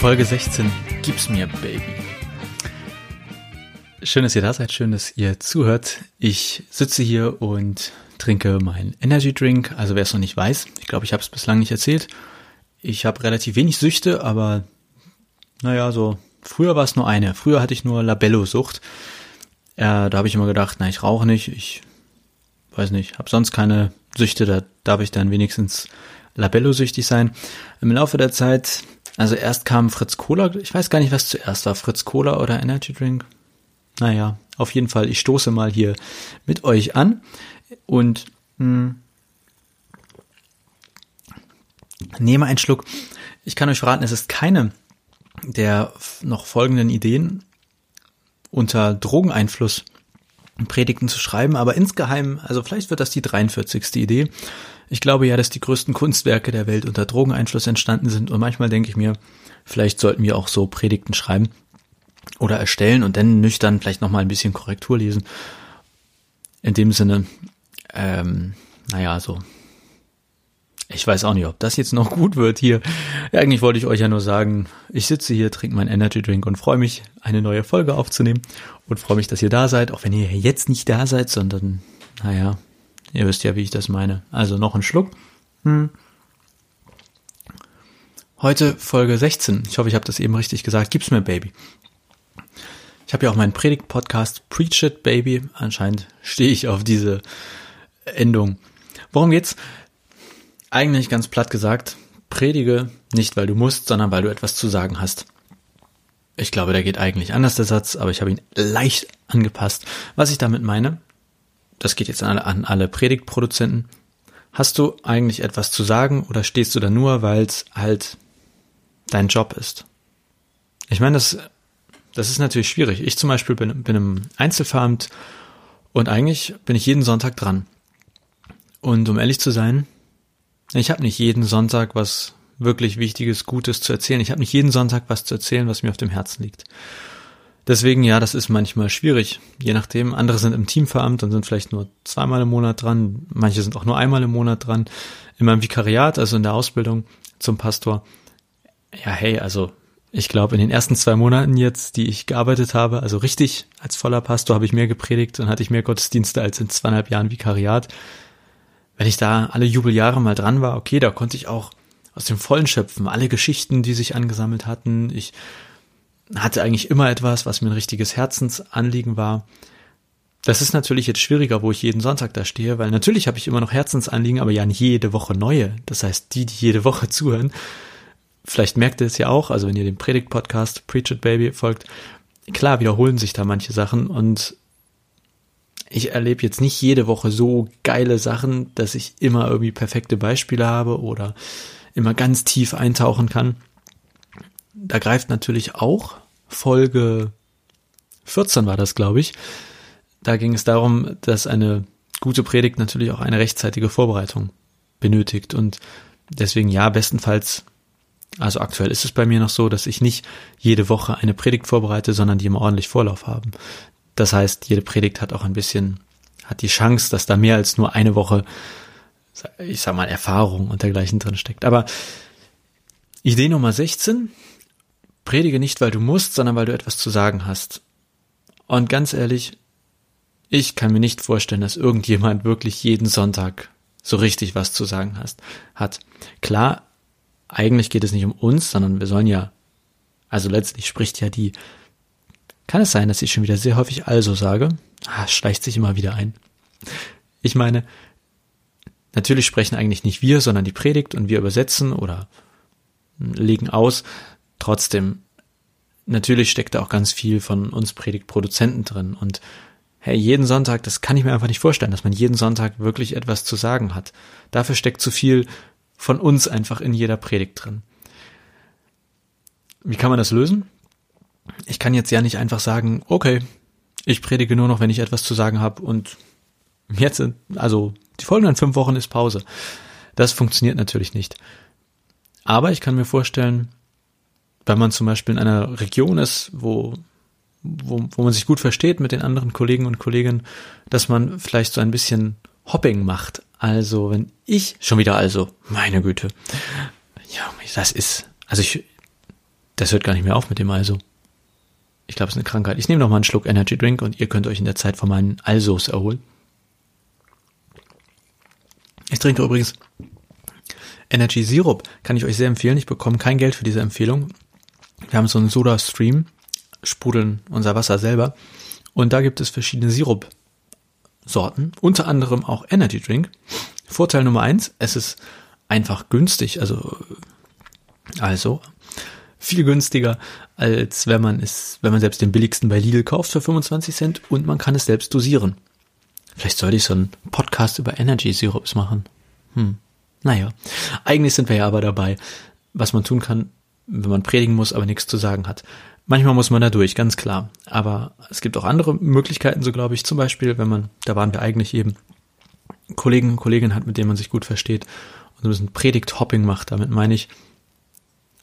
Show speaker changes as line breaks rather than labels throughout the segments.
Folge 16. Gib's mir, Baby. Schön, dass ihr da seid, schön, dass ihr zuhört. Ich sitze hier und trinke meinen Energy Drink. Also wer es noch nicht weiß, ich glaube, ich habe es bislang nicht erzählt. Ich habe relativ wenig Süchte, aber naja, so früher war es nur eine. Früher hatte ich nur Labello-Sucht. Äh, da habe ich immer gedacht, na, ich rauche nicht, ich weiß nicht, habe sonst keine Süchte, da darf ich dann wenigstens Labello-süchtig sein. Im Laufe der Zeit also erst kam Fritz Cola, ich weiß gar nicht, was zuerst war, Fritz Cola oder Energy Drink. Naja, auf jeden Fall, ich stoße mal hier mit euch an und mh, hm, nehme einen Schluck. Ich kann euch verraten, es ist keine der noch folgenden Ideen unter Drogeneinfluss Predigten zu schreiben, aber insgeheim, also vielleicht wird das die 43. Idee. Ich glaube ja, dass die größten Kunstwerke der Welt unter Drogeneinfluss entstanden sind und manchmal denke ich mir, vielleicht sollten wir auch so Predigten schreiben oder erstellen und dann nüchtern vielleicht nochmal ein bisschen Korrektur lesen. In dem Sinne, ähm, naja, so. Ich weiß auch nicht, ob das jetzt noch gut wird hier. Eigentlich wollte ich euch ja nur sagen, ich sitze hier, trinke meinen Energy Drink und freue mich, eine neue Folge aufzunehmen und freue mich, dass ihr da seid, auch wenn ihr jetzt nicht da seid, sondern, naja, Ihr wisst ja, wie ich das meine. Also noch ein Schluck. Hm. Heute Folge 16. Ich hoffe, ich habe das eben richtig gesagt. Gib's mir, Baby. Ich habe ja auch meinen Predigt-Podcast Preach It, Baby. Anscheinend stehe ich auf diese Endung. Worum geht's? Eigentlich ganz platt gesagt, predige nicht, weil du musst, sondern weil du etwas zu sagen hast. Ich glaube, der geht eigentlich anders, der Satz, aber ich habe ihn leicht angepasst. Was ich damit meine, das geht jetzt an alle, an alle Predigtproduzenten. Hast du eigentlich etwas zu sagen oder stehst du da nur, weil es halt dein Job ist? Ich meine, das, das ist natürlich schwierig. Ich zum Beispiel bin, bin im Einzelveramt und eigentlich bin ich jeden Sonntag dran. Und um ehrlich zu sein, ich habe nicht jeden Sonntag was wirklich Wichtiges, Gutes zu erzählen. Ich habe nicht jeden Sonntag was zu erzählen, was mir auf dem Herzen liegt. Deswegen, ja, das ist manchmal schwierig. Je nachdem, andere sind im Teamveramt und sind vielleicht nur zweimal im Monat dran. Manche sind auch nur einmal im Monat dran. In meinem Vikariat, also in der Ausbildung zum Pastor. Ja, hey, also ich glaube, in den ersten zwei Monaten jetzt, die ich gearbeitet habe, also richtig als voller Pastor habe ich mehr gepredigt und hatte ich mehr Gottesdienste als in zweieinhalb Jahren Vikariat. Wenn ich da alle Jubeljahre mal dran war, okay, da konnte ich auch aus dem Vollen schöpfen. Alle Geschichten, die sich angesammelt hatten. Ich hatte eigentlich immer etwas, was mir ein richtiges Herzensanliegen war. Das ist natürlich jetzt schwieriger, wo ich jeden Sonntag da stehe, weil natürlich habe ich immer noch Herzensanliegen, aber ja nicht jede Woche neue. Das heißt, die, die jede Woche zuhören, vielleicht merkt ihr es ja auch, also wenn ihr dem Predigt-Podcast Preach It Baby folgt, klar wiederholen sich da manche Sachen und ich erlebe jetzt nicht jede Woche so geile Sachen, dass ich immer irgendwie perfekte Beispiele habe oder immer ganz tief eintauchen kann da greift natürlich auch Folge 14 war das, glaube ich. Da ging es darum, dass eine gute Predigt natürlich auch eine rechtzeitige Vorbereitung benötigt. Und deswegen ja, bestenfalls, also aktuell ist es bei mir noch so, dass ich nicht jede Woche eine Predigt vorbereite, sondern die immer ordentlich Vorlauf haben. Das heißt, jede Predigt hat auch ein bisschen, hat die Chance, dass da mehr als nur eine Woche, ich sag mal, Erfahrung und dergleichen drin steckt. Aber Idee Nummer 16, Predige nicht, weil du musst, sondern weil du etwas zu sagen hast. Und ganz ehrlich, ich kann mir nicht vorstellen, dass irgendjemand wirklich jeden Sonntag so richtig was zu sagen hast, hat. Klar, eigentlich geht es nicht um uns, sondern wir sollen ja, also letztlich spricht ja die, kann es sein, dass ich schon wieder sehr häufig also sage? Ah, schleicht sich immer wieder ein. Ich meine, natürlich sprechen eigentlich nicht wir, sondern die Predigt und wir übersetzen oder legen aus, Trotzdem, natürlich steckt da auch ganz viel von uns Predigtproduzenten drin und hey, jeden Sonntag, das kann ich mir einfach nicht vorstellen, dass man jeden Sonntag wirklich etwas zu sagen hat. Dafür steckt zu viel von uns einfach in jeder Predigt drin. Wie kann man das lösen? Ich kann jetzt ja nicht einfach sagen, okay, ich predige nur noch, wenn ich etwas zu sagen habe und jetzt, also die folgenden fünf Wochen ist Pause. Das funktioniert natürlich nicht. Aber ich kann mir vorstellen, wenn man zum Beispiel in einer Region ist, wo, wo, wo man sich gut versteht mit den anderen Kollegen und Kolleginnen, dass man vielleicht so ein bisschen Hopping macht. Also wenn ich, schon wieder also, meine Güte, ja, das ist, also ich, das hört gar nicht mehr auf mit dem also. Ich glaube, es ist eine Krankheit. Ich nehme noch mal einen Schluck Energy Drink und ihr könnt euch in der Zeit von meinen Alsos erholen. Ich trinke übrigens Energy Syrup. Kann ich euch sehr empfehlen. Ich bekomme kein Geld für diese Empfehlung. Wir haben so einen Soda Stream, sprudeln unser Wasser selber. Und da gibt es verschiedene Sirup-Sorten, unter anderem auch Energy Drink. Vorteil Nummer eins, es ist einfach günstig, also, also viel günstiger, als wenn man es, wenn man selbst den billigsten bei Lidl kauft für 25 Cent und man kann es selbst dosieren. Vielleicht sollte ich so einen Podcast über Energy Syrups machen. Hm. Naja. Eigentlich sind wir ja aber dabei, was man tun kann, wenn man predigen muss, aber nichts zu sagen hat. Manchmal muss man da durch, ganz klar. Aber es gibt auch andere Möglichkeiten, so glaube ich. Zum Beispiel, wenn man, da waren wir eigentlich eben, Kollegen, Kolleginnen hat, mit denen man sich gut versteht und so ein bisschen Predigt-Hopping macht. Damit meine ich,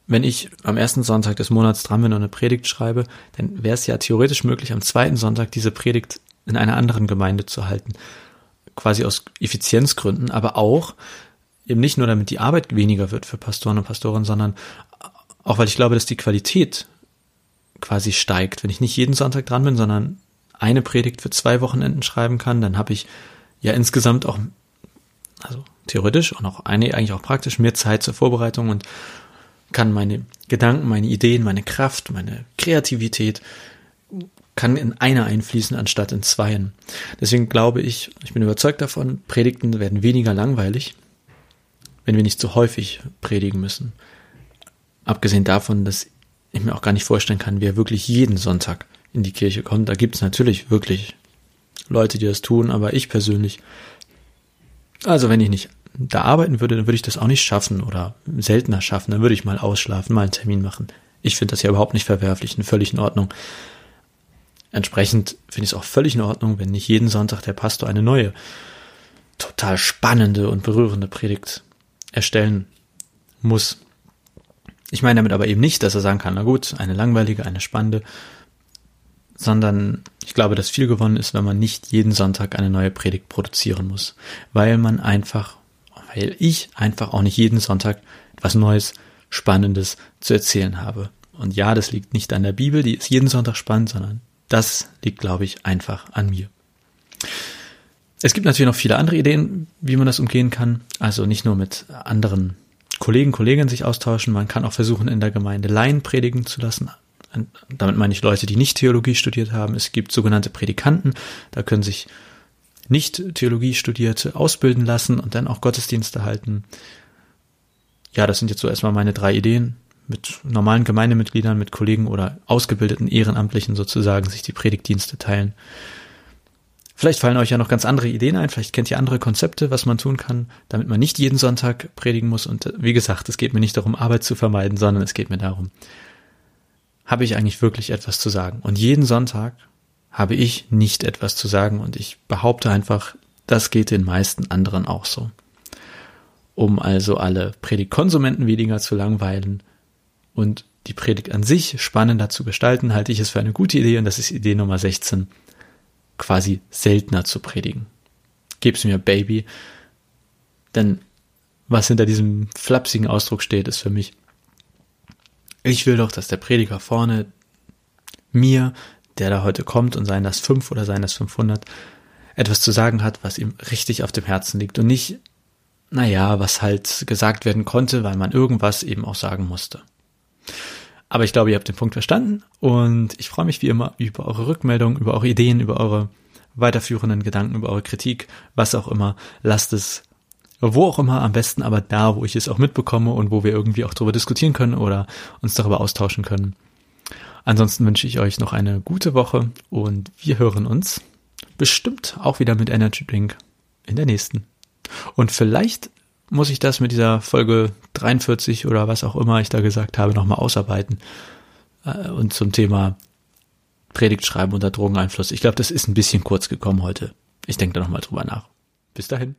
wenn ich am ersten Sonntag des Monats dran bin und eine Predigt schreibe, dann wäre es ja theoretisch möglich, am zweiten Sonntag diese Predigt in einer anderen Gemeinde zu halten. Quasi aus Effizienzgründen, aber auch eben nicht nur damit die Arbeit weniger wird für Pastoren und Pastorinnen, sondern auch weil ich glaube, dass die Qualität quasi steigt. Wenn ich nicht jeden Sonntag dran bin, sondern eine Predigt für zwei Wochenenden schreiben kann, dann habe ich ja insgesamt auch, also theoretisch und auch eine, eigentlich auch praktisch mehr Zeit zur Vorbereitung und kann meine Gedanken, meine Ideen, meine Kraft, meine Kreativität kann in einer einfließen anstatt in zweien. Deswegen glaube ich, ich bin überzeugt davon, Predigten werden weniger langweilig, wenn wir nicht so häufig predigen müssen. Abgesehen davon, dass ich mir auch gar nicht vorstellen kann, wer wirklich jeden Sonntag in die Kirche kommt. Da gibt es natürlich wirklich Leute, die das tun, aber ich persönlich, also wenn ich nicht da arbeiten würde, dann würde ich das auch nicht schaffen oder seltener schaffen. Dann würde ich mal ausschlafen, mal einen Termin machen. Ich finde das ja überhaupt nicht verwerflich und völlig in Ordnung. Entsprechend finde ich es auch völlig in Ordnung, wenn nicht jeden Sonntag der Pastor eine neue, total spannende und berührende Predigt erstellen muss. Ich meine damit aber eben nicht, dass er sagen kann, na gut, eine langweilige, eine spannende, sondern ich glaube, dass viel gewonnen ist, wenn man nicht jeden Sonntag eine neue Predigt produzieren muss, weil man einfach, weil ich einfach auch nicht jeden Sonntag etwas Neues, Spannendes zu erzählen habe. Und ja, das liegt nicht an der Bibel, die ist jeden Sonntag spannend, sondern das liegt, glaube ich, einfach an mir. Es gibt natürlich noch viele andere Ideen, wie man das umgehen kann. Also nicht nur mit anderen Kollegen, Kolleginnen sich austauschen. Man kann auch versuchen, in der Gemeinde Laien predigen zu lassen. Damit meine ich Leute, die nicht Theologie studiert haben. Es gibt sogenannte Predikanten. Da können sich nicht Theologie Studierte ausbilden lassen und dann auch Gottesdienste halten. Ja, das sind jetzt so erstmal meine drei Ideen mit normalen Gemeindemitgliedern, mit Kollegen oder ausgebildeten Ehrenamtlichen sozusagen sich die Predigtdienste teilen. Vielleicht fallen euch ja noch ganz andere Ideen ein, vielleicht kennt ihr andere Konzepte, was man tun kann, damit man nicht jeden Sonntag predigen muss. Und äh, wie gesagt, es geht mir nicht darum, Arbeit zu vermeiden, sondern es geht mir darum, habe ich eigentlich wirklich etwas zu sagen? Und jeden Sonntag habe ich nicht etwas zu sagen und ich behaupte einfach, das geht den meisten anderen auch so. Um also alle Predigtkonsumenten weniger zu langweilen, und die Predigt an sich spannender zu gestalten, halte ich es für eine gute Idee und das ist Idee Nummer 16, quasi seltener zu predigen. Gib's mir, Baby. Denn was hinter diesem flapsigen Ausdruck steht, ist für mich, ich will doch, dass der Prediger vorne mir, der da heute kommt und seien das fünf oder seien das 500, etwas zu sagen hat, was ihm richtig auf dem Herzen liegt und nicht, naja, was halt gesagt werden konnte, weil man irgendwas eben auch sagen musste. Aber ich glaube, ihr habt den Punkt verstanden und ich freue mich wie immer über eure Rückmeldung, über eure Ideen, über eure weiterführenden Gedanken, über eure Kritik, was auch immer. Lasst es wo auch immer, am besten aber da, wo ich es auch mitbekomme und wo wir irgendwie auch darüber diskutieren können oder uns darüber austauschen können. Ansonsten wünsche ich euch noch eine gute Woche und wir hören uns bestimmt auch wieder mit Energy Drink in der nächsten. Und vielleicht muss ich das mit dieser Folge 43 oder was auch immer ich da gesagt habe, nochmal ausarbeiten. Äh, und zum Thema Predigt schreiben unter Drogeneinfluss. Ich glaube, das ist ein bisschen kurz gekommen heute. Ich denke da nochmal drüber nach. Bis dahin.